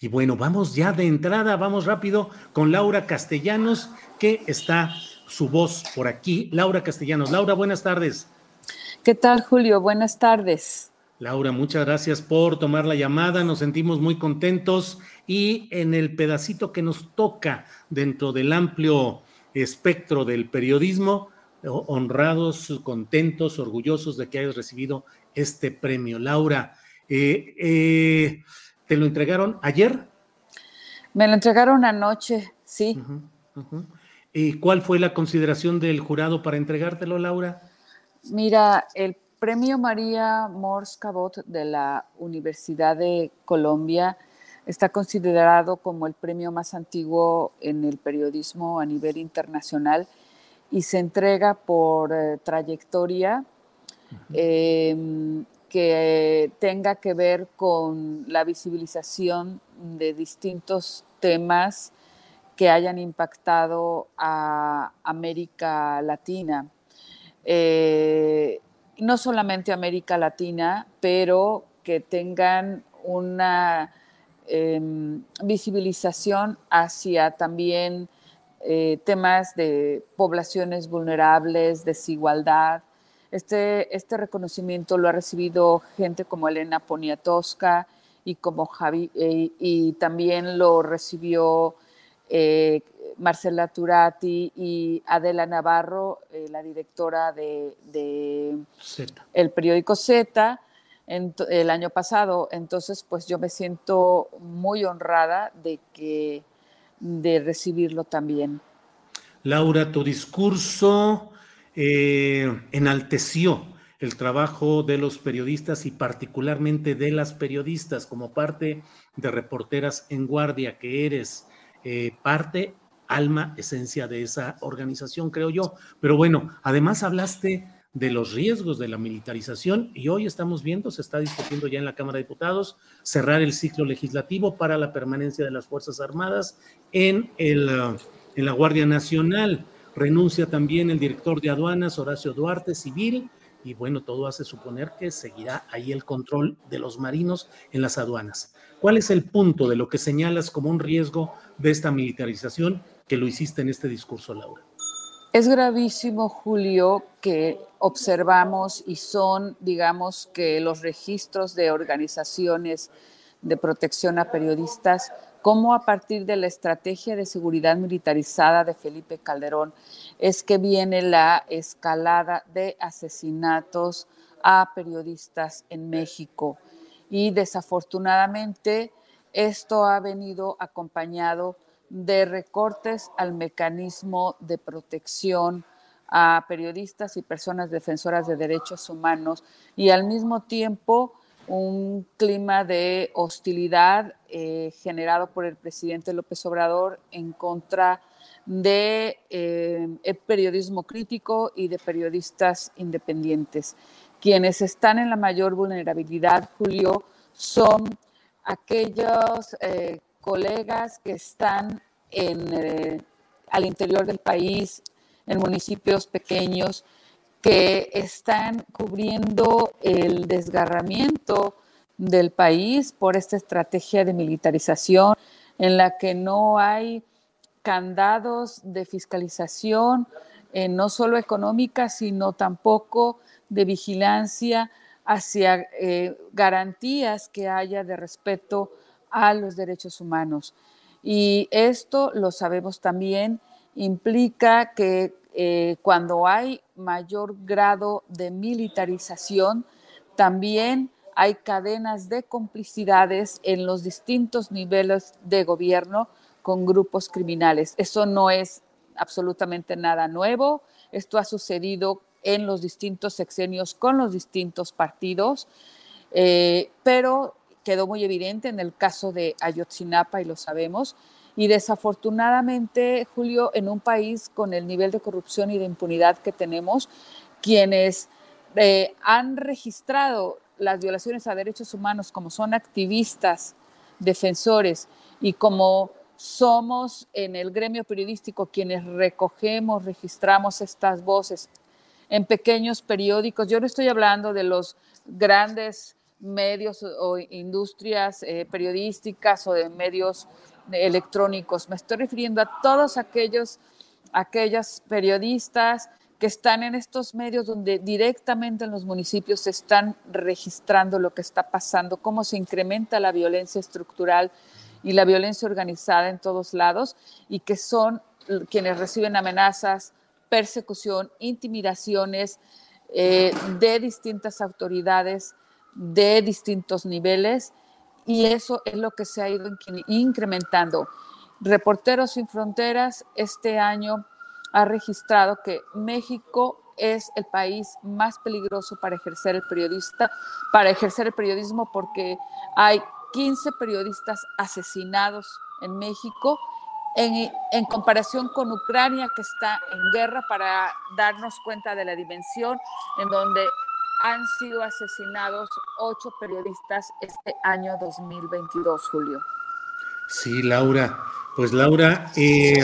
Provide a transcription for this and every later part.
Y bueno, vamos ya de entrada, vamos rápido con Laura Castellanos, que está su voz por aquí. Laura Castellanos. Laura, buenas tardes. ¿Qué tal, Julio? Buenas tardes. Laura, muchas gracias por tomar la llamada. Nos sentimos muy contentos y en el pedacito que nos toca dentro del amplio espectro del periodismo, honrados, contentos, orgullosos de que hayas recibido este premio. Laura, eh, eh, ¿Te lo entregaron ayer? Me lo entregaron anoche, sí. ¿Y cuál fue la consideración del jurado para entregártelo, Laura? Mira, el premio María Mors Cabot de la Universidad de Colombia está considerado como el premio más antiguo en el periodismo a nivel internacional y se entrega por eh, trayectoria que tenga que ver con la visibilización de distintos temas que hayan impactado a América Latina. Eh, no solamente América Latina, pero que tengan una em, visibilización hacia también eh, temas de poblaciones vulnerables, desigualdad, este, este reconocimiento lo ha recibido gente como Elena Poniatowska y como Javi, eh, y también lo recibió eh, Marcela Turati y Adela Navarro, eh, la directora de, el periódico Z el año pasado. Entonces, pues yo me siento muy honrada de que de recibirlo también. Laura, tu discurso eh, enalteció el trabajo de los periodistas y particularmente de las periodistas como parte de Reporteras en Guardia, que eres eh, parte, alma, esencia de esa organización, creo yo. Pero bueno, además hablaste de los riesgos de la militarización y hoy estamos viendo, se está discutiendo ya en la Cámara de Diputados, cerrar el ciclo legislativo para la permanencia de las Fuerzas Armadas en, el, en la Guardia Nacional. Renuncia también el director de aduanas, Horacio Duarte, civil, y bueno, todo hace suponer que seguirá ahí el control de los marinos en las aduanas. ¿Cuál es el punto de lo que señalas como un riesgo de esta militarización que lo hiciste en este discurso, Laura? Es gravísimo, Julio, que observamos y son, digamos, que los registros de organizaciones de protección a periodistas cómo a partir de la estrategia de seguridad militarizada de Felipe Calderón es que viene la escalada de asesinatos a periodistas en México. Y desafortunadamente esto ha venido acompañado de recortes al mecanismo de protección a periodistas y personas defensoras de derechos humanos y al mismo tiempo un clima de hostilidad eh, generado por el presidente López Obrador en contra de eh, periodismo crítico y de periodistas independientes. Quienes están en la mayor vulnerabilidad, Julio, son aquellos eh, colegas que están en, al interior del país, en municipios pequeños, que están cubriendo el desgarramiento del país por esta estrategia de militarización. en la que no hay candados de fiscalización, eh, no solo económica, sino tampoco de vigilancia hacia eh, garantías que haya de respeto a los derechos humanos. Y esto, lo sabemos también, implica que eh, cuando hay mayor grado de militarización, también hay cadenas de complicidades en los distintos niveles de gobierno con grupos criminales. Eso no es absolutamente nada nuevo. Esto ha sucedido en los distintos sexenios con los distintos partidos, eh, pero quedó muy evidente en el caso de Ayotzinapa y lo sabemos. Y desafortunadamente, Julio, en un país con el nivel de corrupción y de impunidad que tenemos, quienes eh, han registrado las violaciones a derechos humanos como son activistas, defensores y como somos en el gremio periodístico quienes recogemos, registramos estas voces en pequeños periódicos. Yo no estoy hablando de los grandes medios o industrias eh, periodísticas o de medios electrónicos. Me estoy refiriendo a todos aquellos, aquellos periodistas que están en estos medios donde directamente en los municipios se están registrando lo que está pasando, cómo se incrementa la violencia estructural y la violencia organizada en todos lados y que son quienes reciben amenazas, persecución, intimidaciones eh, de distintas autoridades, de distintos niveles y eso es lo que se ha ido incrementando. Reporteros sin Fronteras este año ha registrado que México es el país más peligroso para ejercer el periodista, para ejercer el periodismo porque hay 15 periodistas asesinados en México en, en, comparación con Ucrania que está en guerra para darnos cuenta de la dimensión en donde han sido asesinados ocho periodistas este año 2022, Julio. Sí, Laura. Pues Laura, eh,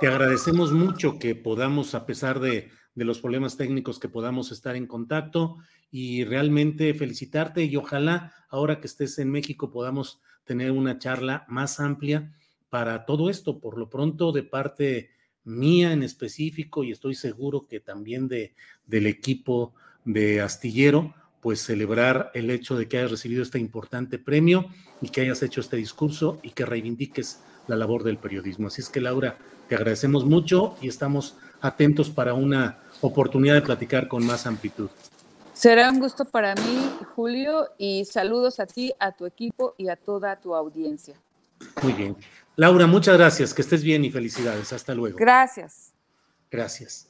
te agradecemos mucho que podamos, a pesar de, de, los problemas técnicos, que podamos estar en contacto y realmente felicitarte y ojalá ahora que estés en México podamos tener una charla más amplia para todo esto. Por lo pronto, de parte mía en específico y estoy seguro que también de, del equipo de Astillero, pues celebrar el hecho de que hayas recibido este importante premio y que hayas hecho este discurso y que reivindiques la labor del periodismo. Así es que Laura, te agradecemos mucho y estamos atentos para una oportunidad de platicar con más amplitud. Será un gusto para mí, Julio, y saludos a ti, a tu equipo y a toda tu audiencia. Muy bien. Laura, muchas gracias, que estés bien y felicidades. Hasta luego. Gracias. Gracias.